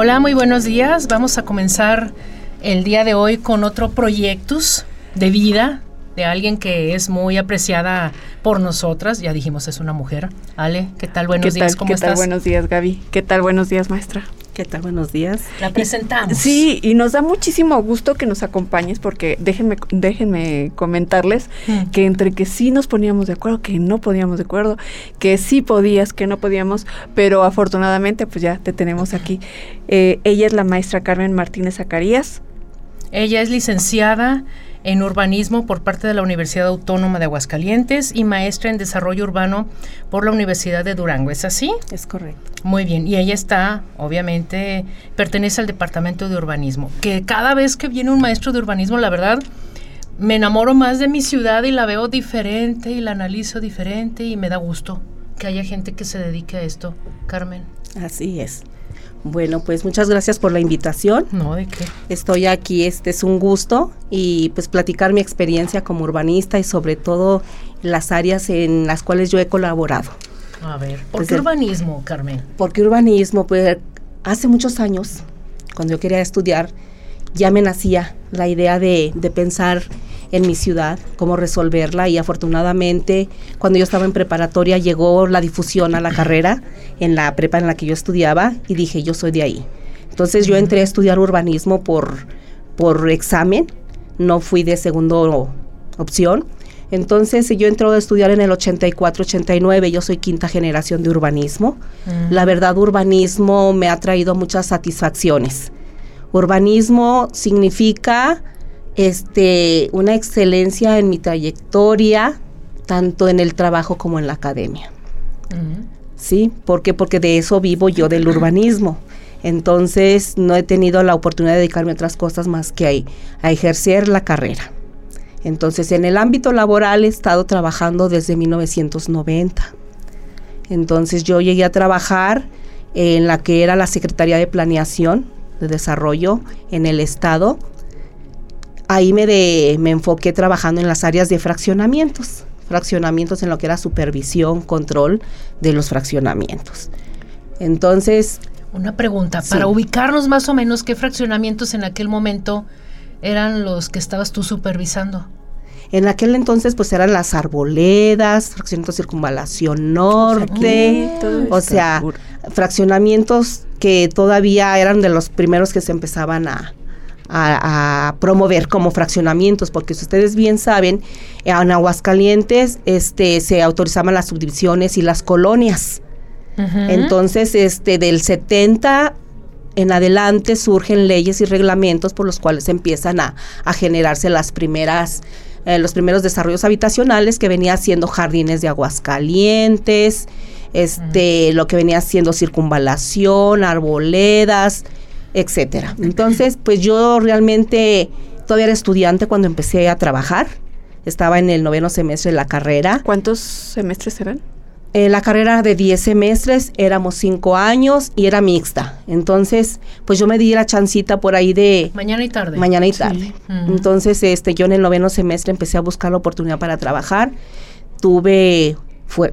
Hola, muy buenos días. Vamos a comenzar el día de hoy con otro proyectus de vida de alguien que es muy apreciada por nosotras. Ya dijimos, es una mujer. Ale, ¿qué tal? Buenos días, ¿cómo estás? ¿Qué tal? Buenos días, Gaby. ¿Qué tal? Buenos días, maestra. ¿Qué tal? Buenos días. La presentamos. Sí, y nos da muchísimo gusto que nos acompañes porque déjenme, déjenme comentarles mm. que entre que sí nos poníamos de acuerdo, que no podíamos de acuerdo, que sí podías, que no podíamos, pero afortunadamente pues ya te tenemos aquí. Eh, ella es la maestra Carmen Martínez Zacarías. Ella es licenciada en urbanismo por parte de la Universidad Autónoma de Aguascalientes y maestra en desarrollo urbano por la Universidad de Durango. ¿Es así? Es correcto. Muy bien. Y ella está, obviamente, pertenece al departamento de urbanismo. Que cada vez que viene un maestro de urbanismo, la verdad, me enamoro más de mi ciudad y la veo diferente y la analizo diferente y me da gusto que haya gente que se dedique a esto. Carmen. Así es. Bueno, pues muchas gracias por la invitación. No, ¿de qué? Estoy aquí, este es un gusto y pues platicar mi experiencia como urbanista y sobre todo las áreas en las cuales yo he colaborado. A ver, ¿por qué urbanismo, Carmen? Porque urbanismo, pues hace muchos años, cuando yo quería estudiar, ya me nacía la idea de, de pensar en mi ciudad, cómo resolverla y afortunadamente cuando yo estaba en preparatoria llegó la difusión a la carrera en la prepa en la que yo estudiaba y dije yo soy de ahí. Entonces yo entré a estudiar urbanismo por, por examen, no fui de segundo opción. Entonces yo entré a estudiar en el 84-89, yo soy quinta generación de urbanismo. La verdad urbanismo me ha traído muchas satisfacciones. Urbanismo significa este, una excelencia en mi trayectoria, tanto en el trabajo como en la academia. ¿Sí? ¿Por qué? Porque de eso vivo yo del urbanismo. Entonces no he tenido la oportunidad de dedicarme a otras cosas más que a, ejercer la carrera. Entonces en el ámbito laboral he estado trabajando desde 1990. Entonces yo llegué a trabajar en la que era la Secretaría de Planeación de Desarrollo en el Estado ahí me, me enfoqué trabajando en las áreas de fraccionamientos, fraccionamientos en lo que era supervisión, control de los fraccionamientos. Entonces... Una pregunta, para ubicarnos más o menos, ¿qué fraccionamientos en aquel momento eran los que estabas tú supervisando? En aquel entonces pues eran las arboledas, fraccionamientos circunvalación norte, o sea, fraccionamientos que todavía eran de los primeros que se empezaban a, a, promover como fraccionamientos, porque si ustedes bien saben, en Aguascalientes este, se autorizaban las subdivisiones y las colonias. Entonces, este, del 70 en adelante surgen leyes y reglamentos por los cuales empiezan a, generarse las primeras eh, los primeros desarrollos habitacionales que venía siendo jardines de Aguascalientes, este, lo que venía siendo circunvalación, arboledas, etcétera. Entonces, pues yo realmente todavía era estudiante cuando empecé a trabajar. Estaba en el noveno semestre de la carrera. ¿Cuántos semestres eran? Eh, la carrera de 10 semestres, éramos 5 años y era mixta. Entonces, pues yo me di la chancita por ahí de... Mañana y tarde. Mañana y tarde. Entonces, este, yo en el noveno semestre empecé a buscar la oportunidad para trabajar. Tuve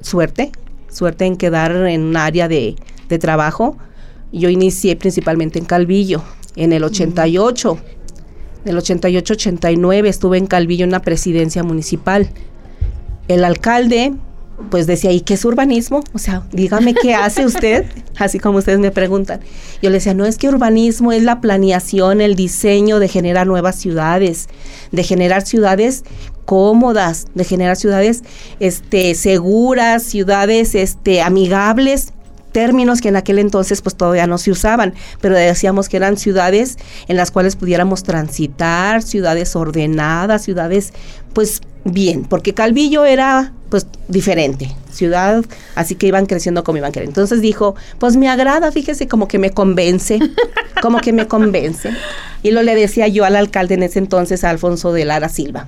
suerte, suerte en quedar en un área de, de trabajo yo inicié principalmente en Calvillo, en el 88. En el 88-89 estuve en Calvillo en la presidencia municipal. El alcalde, pues decía, ¿y qué es urbanismo? O sea, dígame qué hace usted, así como ustedes me preguntan. Yo le decía, no es que urbanismo es la planeación, el diseño de generar nuevas ciudades, de generar ciudades cómodas, de generar ciudades este, seguras, ciudades este, amigables términos que en aquel entonces pues todavía no se usaban, pero decíamos que eran ciudades en las cuales pudiéramos transitar, ciudades ordenadas, ciudades pues bien, porque Calvillo era pues diferente, ciudad, así que iban creciendo como iban creciendo. Entonces dijo, pues me agrada, fíjese, como que me convence, como que me convence. Y lo le decía yo al alcalde en ese entonces, Alfonso de Lara Silva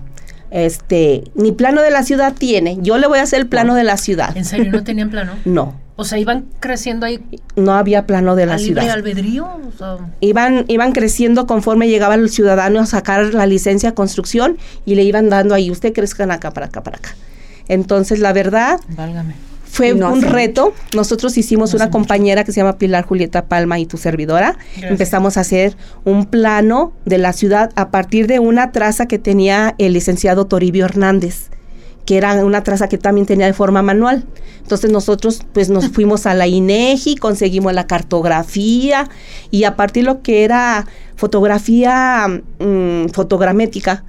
este, ni plano de la ciudad tiene. Yo le voy a hacer el plano de la ciudad. ¿En serio no tenían plano? no. O sea, iban creciendo ahí. No había plano de la ¿A libre ciudad. albedrío? O sea, Iban, iban creciendo conforme llegaba el ciudadano a sacar la licencia de construcción y le iban dando ahí, usted crezcan acá, para acá, para acá. Entonces, la verdad, válgame. fue no un reto. Nosotros hicimos No una compañera que se llama Pilar Julieta Palma y tu servidora. Gracias. Empezamos a hacer un plano de la ciudad a partir de una traza que tenía el licenciado Toribio Hernández, que era una traza que también tenía de forma manual. Entonces nosotros pues nos fuimos a la INEGI, conseguimos la cartografía y a partir de lo que era fotografía mm, fotogramétrica,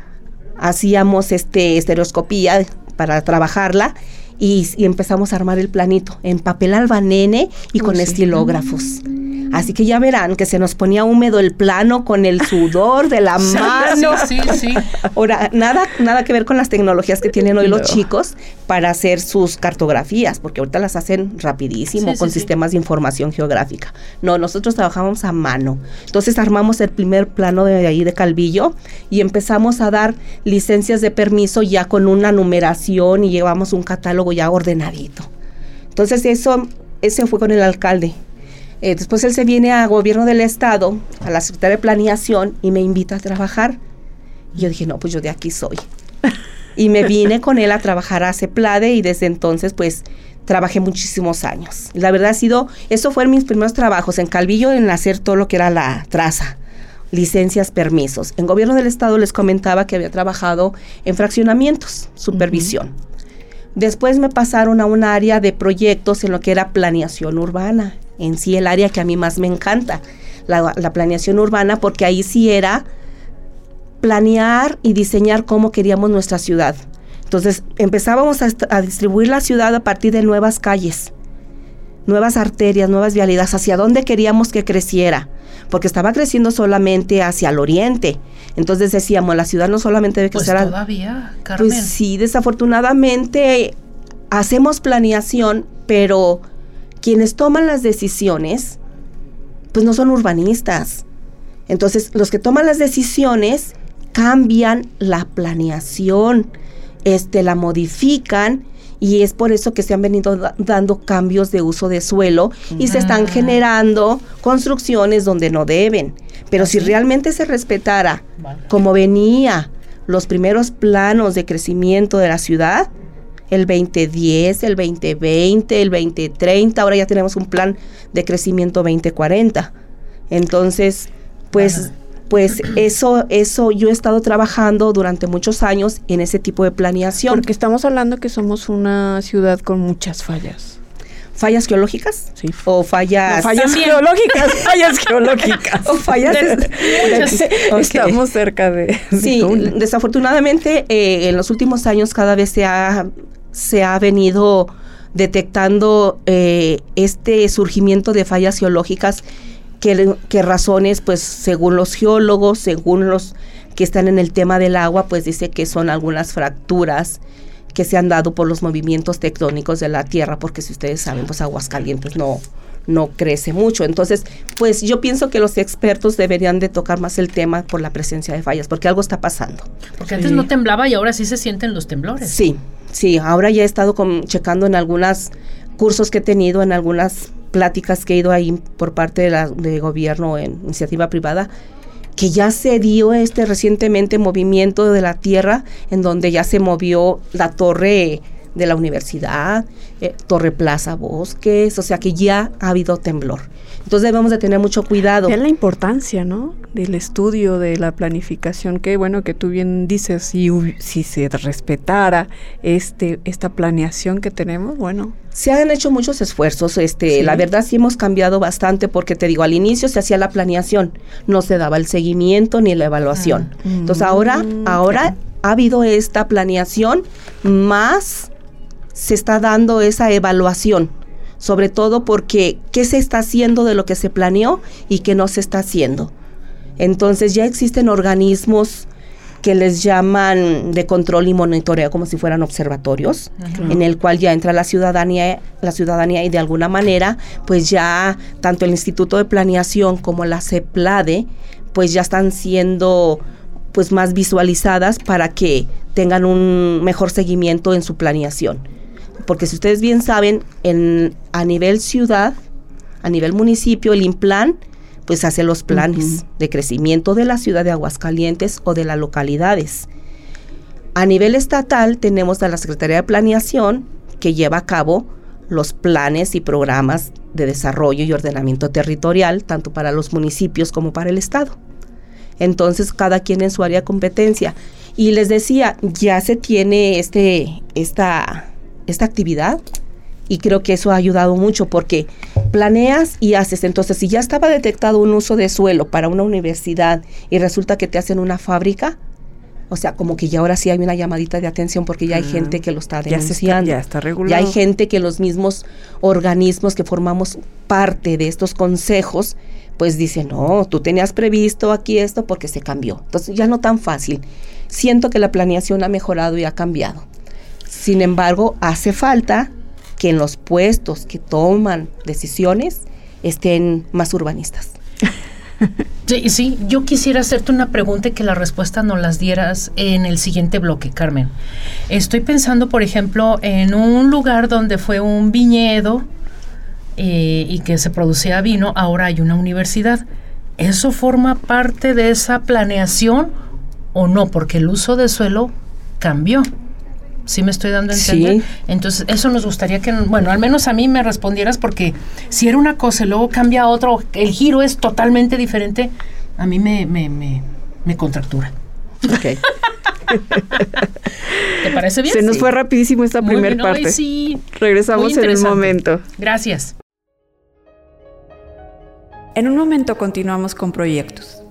hacíamos este estereoscopía para trabajarla y, y empezamos a armar el planito en papel albanene y con sí. estilógrafos. Así que ya verán que se nos ponía húmedo el plano con el sudor de la mano. Sí, sí, sí. Ahora, nada, nada que ver con las tecnologías que tienen hoy los chicos para hacer sus cartografías, porque ahorita las hacen rapidísimo Sí, con sí. sistemas de información geográfica. No, nosotros trabajamos a mano. Entonces armamos el primer plano de ahí de Calvillo y empezamos a dar licencias de permiso ya con una numeración y llevamos un catálogo ya ordenadito. Entonces eso, ese fue con el alcalde. Eh, después él se viene a gobierno del estado, a la secretaria de planeación y me invita a trabajar. Y yo dije, no, pues yo de aquí soy. Y me vine con él a trabajar a CEPLADE y desde entonces pues trabajé muchísimos años. La verdad ha sido, eso fueron mis primeros trabajos en Calvillo en hacer todo lo que era la traza, licencias, permisos. En gobierno del estado les comentaba que había trabajado en fraccionamientos, supervisión. Después me pasaron a un área de proyectos en lo que era planeación urbana, en sí el área que a mí más me encanta, la, la planeación urbana, porque ahí sí era planear y diseñar cómo queríamos nuestra ciudad. Entonces empezábamos a distribuir la ciudad a partir de nuevas calles, nuevas arterias, nuevas vialidades, hacia dónde queríamos que creciera, porque estaba creciendo solamente hacia el oriente. Entonces decíamos, la ciudad no solamente debe Pues crecer a- todavía, Carmen. pues sí, desafortunadamente hacemos planeación, pero quienes toman las decisiones, pues no son urbanistas. Entonces, los que toman las decisiones cambian la planeación, este, la modifican y es por eso que se han venido da- dando cambios de uso de suelo y se están Ah. generando construcciones donde no deben. Pero si Así. realmente se respetara Vale. como venía los primeros planos de crecimiento de la ciudad, el 2010, el 2020, el 2030, ahora ya tenemos un plan de crecimiento 2040. Entonces, pues Ajá. Pues eso eso yo he estado trabajando durante muchos años en ese tipo de planeación. Porque estamos hablando que somos una ciudad con muchas fallas. fallas geológicas Sí. o fallas No, fallas También. geológicas, fallas geológicas. o fallas. Estamos cerca de, Sí, una. desafortunadamente eh, en los últimos años cada vez se ha, se ha venido detectando eh, este surgimiento de fallas geológicas que, que razones, pues según los geólogos, según los que están en el tema del agua, pues dice que son algunas fracturas que se han dado por los movimientos tectónicos de la Tierra, porque si ustedes saben, pues Aguascalientes no, no crece mucho. Entonces, pues yo pienso que los expertos deberían de tocar más el tema por la presencia de fallas, porque algo está pasando. Porque antes no temblaba y ahora sí se sienten los temblores. Sí, sí, ahora ya he estado con- checando en algunos cursos que he tenido, en algunas pláticas que he ido ahí por parte de la de gobierno en iniciativa privada, que ya se dio este recientemente movimiento de la tierra en donde ya se movió la torre de la universidad, eh, Torre Plaza Bosques, o sea que ya ha habido temblor. Entonces debemos de tener mucho cuidado. Vean la importancia, ¿no? Del estudio, de la planificación. Qué bueno que tú bien dices, si, si se respetara este esta planeación que tenemos, bueno. Se han hecho muchos esfuerzos, este, Sí. la verdad sí hemos cambiado bastante porque te digo, al inicio se hacía la planeación, no se daba el seguimiento ni la evaluación. Mm. Entonces ahora, Mm, ahora ha habido esta planeación más se está dando esa evaluación. sobre todo porque qué se está haciendo de lo que se planeó y qué no se está haciendo. Entonces ya existen organismos que les llaman de control y monitoreo como si fueran observatorios, en el cual ya entra la ciudadanía, la ciudadanía y de alguna manera, pues ya tanto el Instituto de Planeación como la CEPLADE, pues ya están siendo pues más visualizadas para que tengan un mejor seguimiento en su planeación. Porque si ustedes bien saben, en, a nivel ciudad, a nivel municipio, el IMPLAN pues hace los planes de crecimiento de la ciudad de Aguascalientes o de las localidades. A nivel estatal tenemos a la Secretaría de Planeación que lleva a cabo los planes y programas de desarrollo y ordenamiento territorial, tanto para los municipios como para el Estado. Entonces, cada quien en su área de competencia. Y les decía, ya se tiene este, esta, esta actividad y creo que eso ha ayudado mucho porque planeas y haces. Entonces, si ya estaba detectado un uso de suelo para una universidad y resulta que te hacen una fábrica, o sea, como que ya ahora sí hay una llamadita de atención porque ya hay ah, gente que lo está denunciando. Ya, está, regulado. Ya hay gente que los mismos organismos que formamos parte de estos consejos, pues dicen, no, tú tenías previsto aquí esto porque se cambió. Entonces ya no tan fácil. Siento que la planeación ha mejorado y ha cambiado. Sin embargo, hace falta que en los puestos que toman decisiones estén más urbanistas. Sí, sí, yo quisiera hacerte una pregunta y que la respuesta nos las dieras en el siguiente bloque, Carmen. Estoy pensando, por ejemplo, en un lugar donde fue un viñedo eh, y que se producía vino, ahora hay una universidad. ¿Eso forma parte de esa planeación o no? Porque el uso de suelo cambió. ¿Sí me estoy dando a entender? Entonces, eso nos gustaría que, bueno, al menos a mí me respondieras porque si era una cosa y luego cambia a otro, el giro es totalmente diferente, a mí me, me, me, me contractura. Ok. ¿Te parece bien? Se nos fue rapidísimo esta primera parte. sí. Regresamos en un momento. Gracias. En un momento continuamos con proyectos.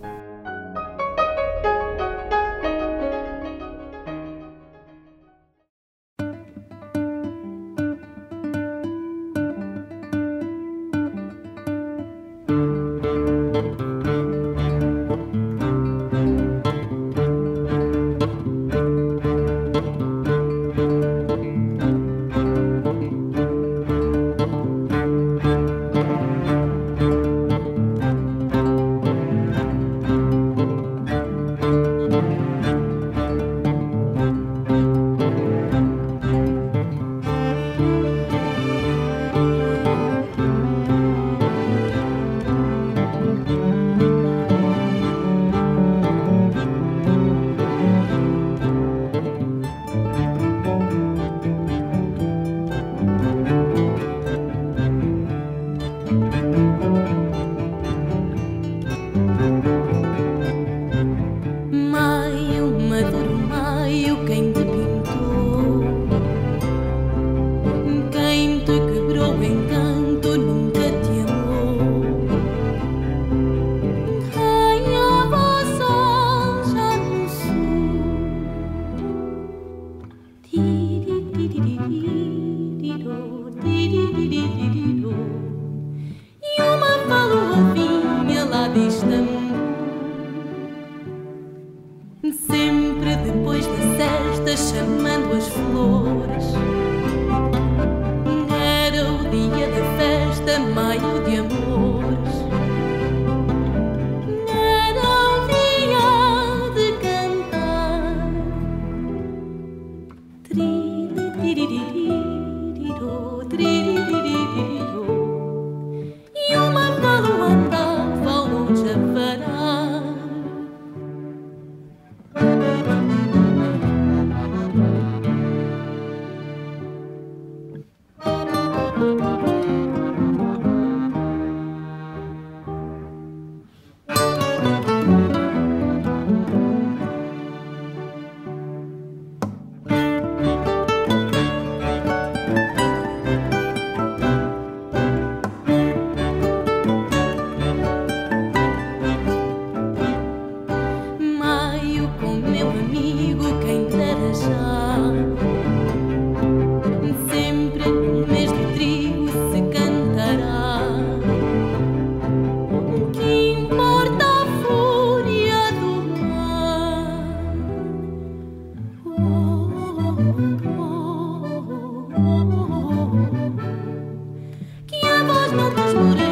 otros murieron.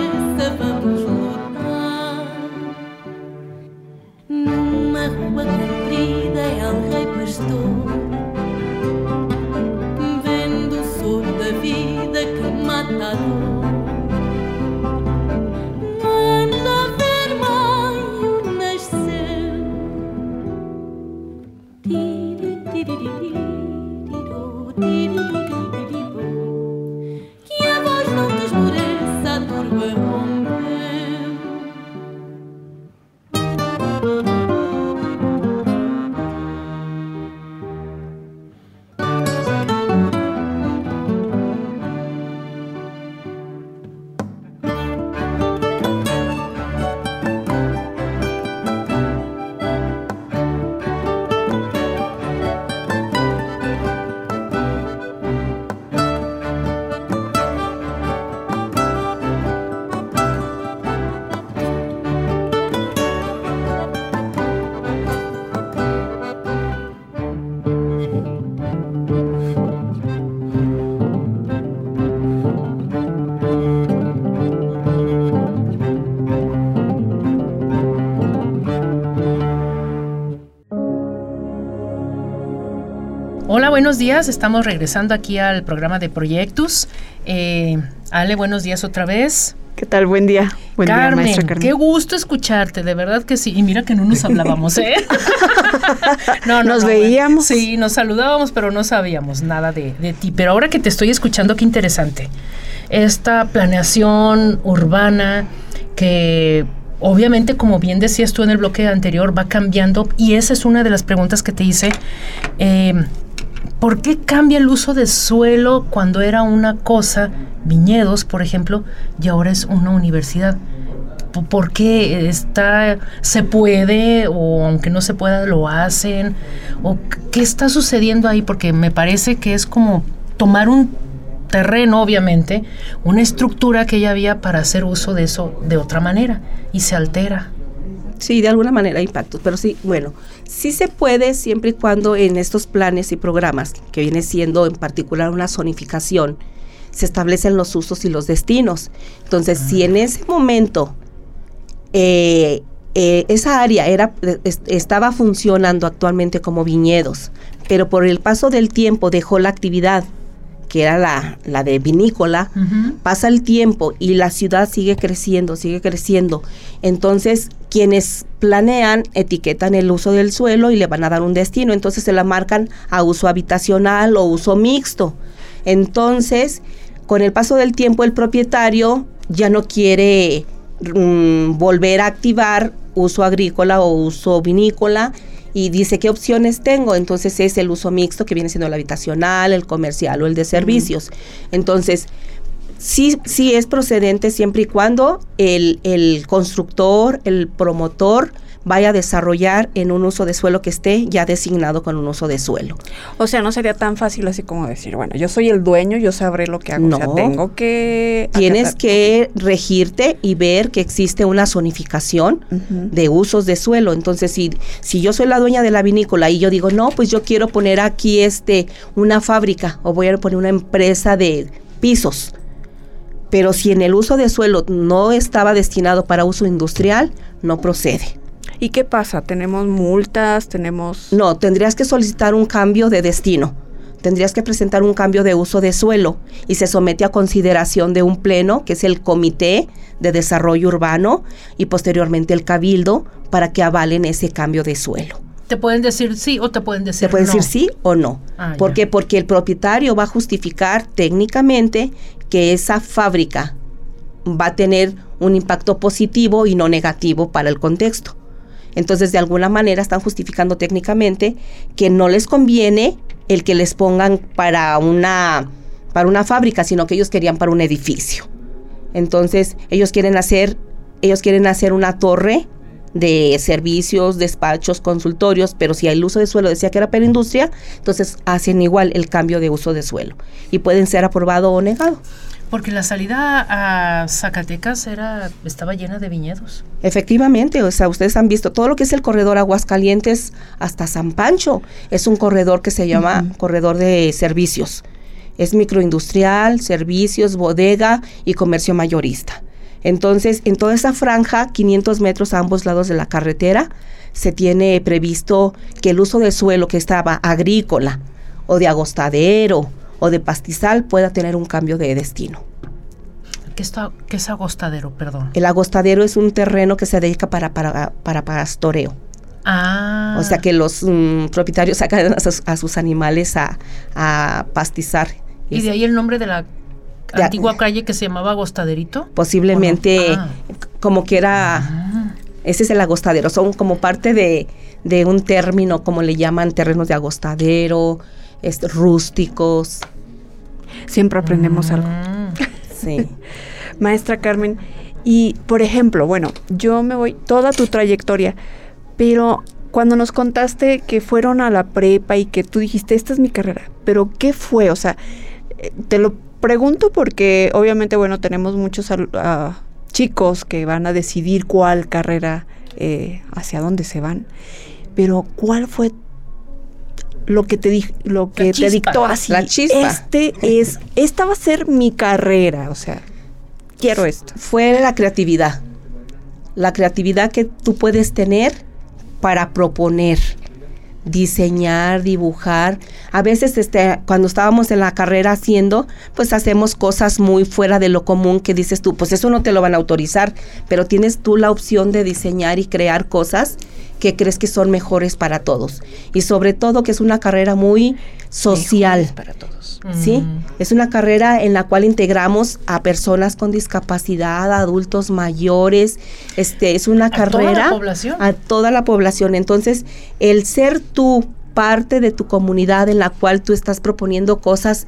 Buenos días. Estamos regresando aquí al programa de Proyectus. Eh, Ale, buenos días otra vez. ¿Qué tal? Buen día. Buen Carmen, día, Carmen. Qué gusto escucharte, de verdad que sí. Y mira que no nos hablábamos, ¿eh? no, no, nos veíamos. Sí, nos saludábamos, pero no sabíamos nada de, de ti. Pero ahora que te estoy escuchando, qué interesante. Esta planeación urbana que obviamente, como bien decías tú en el bloque anterior, va cambiando y esa es una de las preguntas que te hice. Eh, ¿Por qué cambia el uso de suelo cuando era una cosa, viñedos, por ejemplo, y ahora es una universidad? ¿Por qué está, se puede o aunque no se pueda lo hacen? ¿O qué está sucediendo ahí? Porque me parece que es como tomar un terreno, obviamente, una estructura que ya había para hacer uso de eso de otra manera y se altera. Sí, de alguna manera hay impactos, pero sí, bueno, sí se puede siempre y cuando en estos planes y programas, que viene siendo en particular una zonificación, se establecen los usos y los destinos. Entonces, si en ese momento eh, eh, esa área era, estaba funcionando actualmente como viñedos, pero por el paso del tiempo dejó la actividad que era la, la de vinícola, pasa el tiempo y la ciudad sigue creciendo, sigue creciendo. Entonces, quienes planean etiquetan el uso del suelo y le van a dar un destino, entonces se la marcan a uso habitacional o uso mixto. Entonces, con el paso del tiempo, el propietario ya no quiere mm, volver a activar uso agrícola o uso vinícola y dice qué opciones tengo. Entonces es el uso mixto que viene siendo el habitacional, el comercial o el de servicios. Entonces, sí, sí es procedente siempre y cuando el, el constructor, el promotor, vaya a desarrollar en un uso de suelo que esté ya designado con un uso de suelo. O sea, no sería tan fácil así como decir, bueno, yo soy el dueño, yo sabré lo que hago. No, tengo que... Tienes que regirte y ver que existe una zonificación de usos de suelo. Entonces, si, si yo soy la dueña de la vinícola y yo digo, no, pues yo quiero poner aquí este una fábrica o voy a poner una empresa de pisos. Pero si en el uso de suelo no estaba destinado para uso industrial, no procede. ¿Y qué pasa? ¿Tenemos multas? ¿Tenemos...? No, tendrías que solicitar un cambio de destino. Tendrías que presentar un cambio de uso de suelo y se somete a consideración de un pleno, que es el Comité de Desarrollo Urbano, y posteriormente el Cabildo, para que avalen ese cambio de suelo. Te pueden decir sí o te pueden decir no. Te pueden decir sí o no. Ah, ¿Por qué? Porque el propietario va a justificar técnicamente que esa fábrica va a tener un impacto positivo y no negativo para el contexto. Entonces, de alguna manera están justificando técnicamente que no les conviene el que les pongan para una, para una fábrica, sino que ellos querían para un edificio. Entonces, ellos quieren hacer, ellos quieren hacer una torre de servicios, despachos, consultorios, pero si el uso de suelo decía que era para industria, entonces hacen igual el cambio de uso de suelo y pueden ser aprobado o negado. Porque la salida a Zacatecas era estaba llena de viñedos. Efectivamente, o sea, ustedes han visto todo lo que es el corredor Aguascalientes hasta San Pancho. Es un corredor que se llama corredor de servicios. Es microindustrial, servicios, bodega y comercio mayorista. Entonces, en toda esa franja, 500 metros a ambos lados de la carretera, se tiene previsto que el uso de suelo que estaba agrícola o de agostadero o de pastizal pueda tener un cambio de destino. ¿Qué, está, qué es agostadero, perdón? El agostadero es un terreno que se dedica para, para, para pastoreo. Ah. O sea que los mm, propietarios sacan a sus, a sus animales a, a pastizar. Y de ahí el nombre de la De- antigua calle que se llamaba Agostaderito. Posiblemente. Ah. como que era... Ese es el agostadero. Son como parte de, de un término, como le llaman, terrenos de agostadero, este, rústicos. Siempre aprendemos algo. Mm. Sí. Maestra Carmen, y por ejemplo, bueno, yo me voy toda tu trayectoria, pero cuando nos contaste que fueron a la prepa y que tú dijiste, esta es mi carrera, pero ¿qué fue? O sea, eh, te lo pregunto porque obviamente, bueno, tenemos muchos ah, chicos que van a decidir cuál carrera, eh, hacia dónde se van, pero ¿cuál fue lo que te di- lo que te chispa, dictó así? la chispa. Este es, esta va a ser mi carrera, o sea, quiero esto. Fue la creatividad. La creatividad que tú puedes tener para proponer, diseñar, dibujar. A veces este, cuando estábamos en la carrera haciendo, pues hacemos cosas muy fuera de lo común que dices tú, pues eso no te lo van a autorizar, pero tienes tú la opción de diseñar y crear cosas que crees que son mejores para todos. Y sobre todo que es una carrera muy social. para todos. ¿sí? Mm. Es una carrera en la cual integramos a personas con discapacidad, a adultos mayores, este es una ¿A toda carrera la población? a toda la población. Entonces, el ser tú parte de tu comunidad en la cual tú estás proponiendo cosas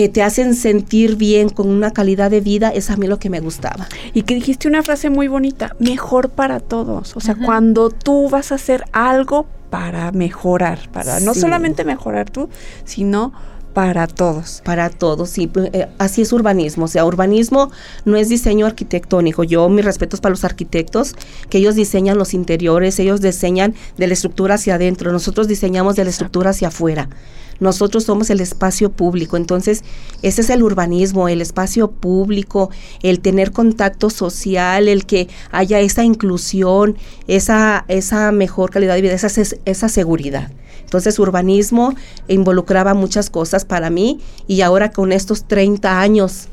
que te hacen sentir bien con una calidad de vida, es a mí lo que me gustaba. Y que dijiste una frase muy bonita, mejor para todos. O sea, cuando tú vas a hacer algo para mejorar, para no solamente mejorar tú, sino para todos. Para todos, sí, pues, eh, así es urbanismo. O sea, urbanismo no es diseño arquitectónico. Yo, mis respetos para los arquitectos, que ellos diseñan los interiores, ellos diseñan de la estructura hacia adentro, nosotros diseñamos de la estructura hacia afuera. Nosotros somos el espacio público, entonces ese es el urbanismo, el espacio público, el tener contacto social, el que haya esa inclusión, esa, esa mejor calidad de vida, esa, esa seguridad. Entonces urbanismo involucraba muchas cosas para mí y ahora con estos 30 años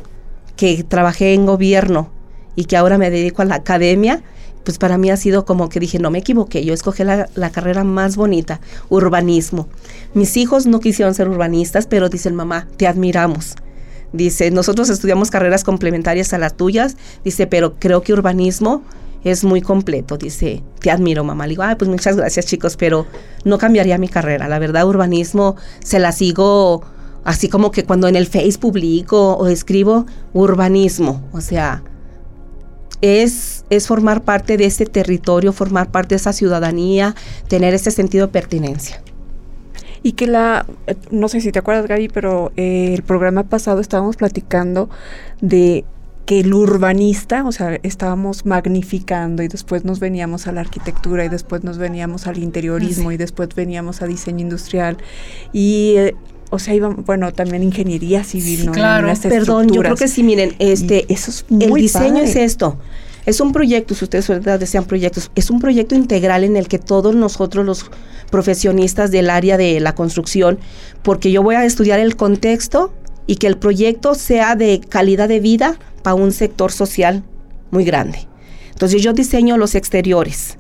que trabajé en gobierno y que ahora me dedico a la academia, pues para mí ha sido como que dije, no me equivoqué, yo escogí la, carrera más bonita, urbanismo. Mis hijos no quisieron ser urbanistas, pero dicen, mamá, te admiramos. Dice, nosotros estudiamos carreras complementarias a las tuyas, dice, pero creo que urbanismo es muy completo, dice, te admiro mamá. Le digo, ay, pues muchas gracias chicos, pero no cambiaría mi carrera. La verdad, urbanismo se la sigo así como que cuando en el Face publico o escribo urbanismo, o sea, es, es formar parte de ese territorio, formar parte de esa ciudadanía, tener ese sentido de pertinencia. Y que la, eh, no sé si te acuerdas Gaby, pero eh, el programa pasado estábamos platicando de que el urbanista, o sea, estábamos magnificando y después nos veníamos a la arquitectura y después nos veníamos al interiorismo y después veníamos a diseño industrial y, eh, o sea, íbamos, bueno, también ingeniería civil, Sí, ¿no? claro. Perdón, yo creo que sí, miren, este, Y eso es el muy diseño padre. es esto. Es un proyecto, si ustedes ¿verdad? desean proyectos, es un proyecto integral en el que todos nosotros los profesionistas del área de la construcción, porque yo voy a estudiar el contexto y que el proyecto sea de calidad de vida para un sector social muy grande. Entonces yo diseño los exteriores.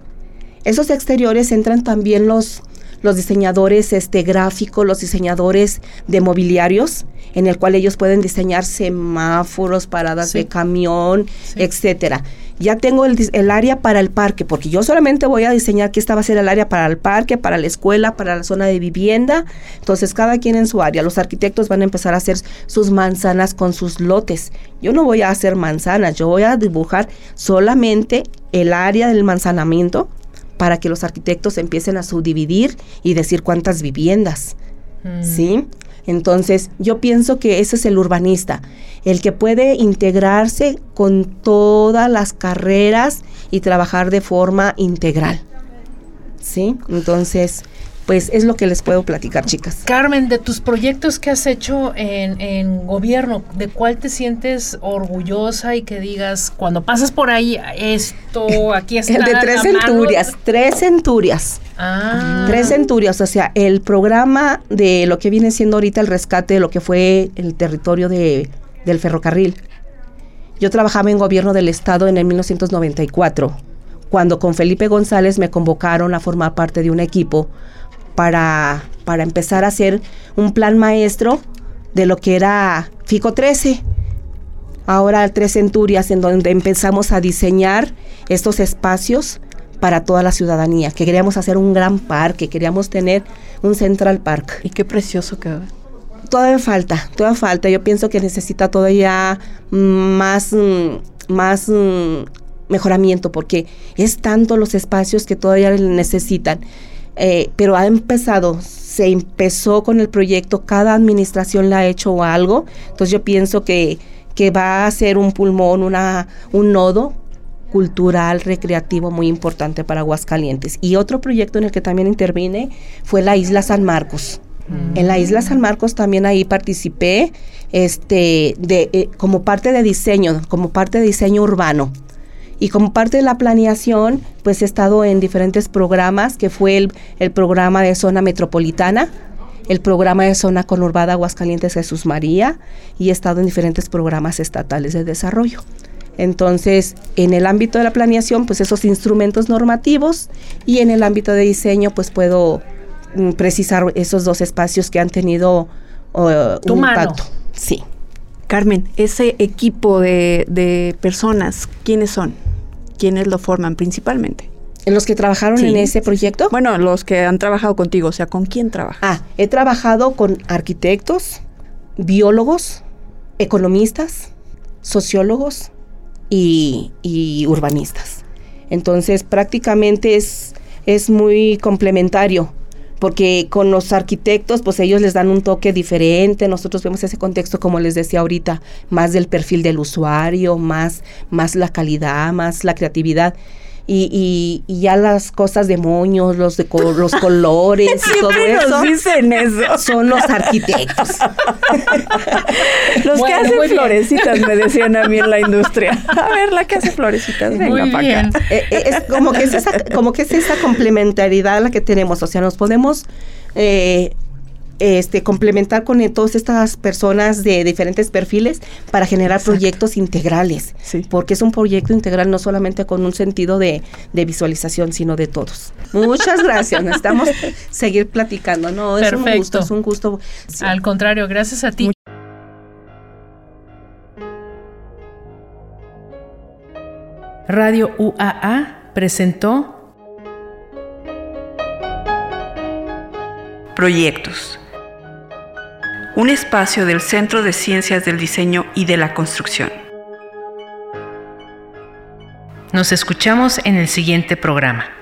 Esos exteriores entran también los, los diseñadores este, gráficos, los diseñadores de mobiliarios, en el cual ellos pueden diseñar semáforos, paradas Sí. de camión, Sí. etcétera. Ya tengo el, el área para el parque, porque yo solamente voy a diseñar que esta va a ser el área para el parque, para la escuela, para la zona de vivienda. Entonces, cada quien en su área. Los arquitectos van a empezar a hacer sus manzanas con sus lotes. Yo no voy a hacer manzanas, yo voy a dibujar solamente el área del manzanamiento para que los arquitectos empiecen a subdividir y decir cuántas viviendas. Mm. ¿sí? Entonces, yo pienso que ese es el urbanista, el que puede integrarse con todas las carreras y trabajar de forma integral. ¿Sí? Entonces, pues es lo que les puedo platicar, chicas. Carmen, de tus proyectos que has hecho en, gobierno, ¿de cuál te sientes orgullosa y que digas, cuando pasas por ahí, esto, aquí está? El de tres centurias, tres centurias. Ah. Tres centurias, o sea, el programa de lo que viene siendo ahorita el rescate de lo que fue el territorio de, del ferrocarril. Yo trabajaba en gobierno del estado en el 1994, cuando con Felipe González me convocaron a formar parte de un equipo para, para empezar a hacer un plan maestro de lo que era FICO 13. Ahora Tres Centurias, en donde empezamos a diseñar estos espacios para toda la ciudadanía, que queríamos hacer un gran parque, queríamos tener un Central Park. Y qué precioso quedó. Todavía falta, todavía falta. Yo pienso que necesita todavía más, más mejoramiento, porque es tanto los espacios que todavía necesitan. Eh, pero ha empezado, se empezó con el proyecto, cada administración le ha hecho algo, entonces yo pienso que, que va a ser un pulmón, una, un nodo cultural, recreativo muy importante para Aguascalientes. Y otro proyecto en el que también intervine fue la Isla San Marcos. En la Isla San Marcos también ahí participé este, de, eh, como parte de diseño, como parte de diseño urbano. Y como parte de la planeación, pues he estado en diferentes programas, que fue el, el programa de zona metropolitana, el programa de zona conurbada Aguascalientes Jesús María, y he estado en diferentes programas estatales de desarrollo. Entonces, en el ámbito de la planeación, pues esos instrumentos normativos y en el ámbito de diseño, pues puedo mm, precisar esos dos espacios que han tenido uh, un impacto. Sí. Carmen, ese equipo de, de personas, ¿quiénes son? ¿Quiénes lo forman principalmente? ¿En los que trabajaron en ese proyecto? Bueno, los que han trabajado contigo, o sea, ¿con quién trabajas? Ah, he trabajado con arquitectos, biólogos, economistas, sociólogos y, y urbanistas. Entonces, prácticamente es, es muy complementario porque con los arquitectos, pues ellos les dan un toque diferente, nosotros vemos ese contexto, como les decía ahorita, más del perfil del usuario, más, más la calidad, más la creatividad y, y, ya las cosas de moños, los de los colores y todo eso, dicen eso. Son los arquitectos. los que hacen florecitas me decían a mí en la industria. A ver, la que hace florecitas, venga para acá. Eh, eh, es como que es esa, como que es esa complementariedad la que tenemos, o sea, nos podemos eh, este, complementar con todas estas personas de diferentes perfiles para generar proyectos integrales. Porque es un proyecto integral no solamente con un sentido de, visualización, sino de todos. Muchas gracias. Necesitamos seguir platicando. No, es un gusto, es un gusto. Al contrario, gracias a ti. Radio UAA presentó Proyectos un espacio del Centro de Ciencias del Diseño y de la Construcción. Nos escuchamos en el siguiente programa.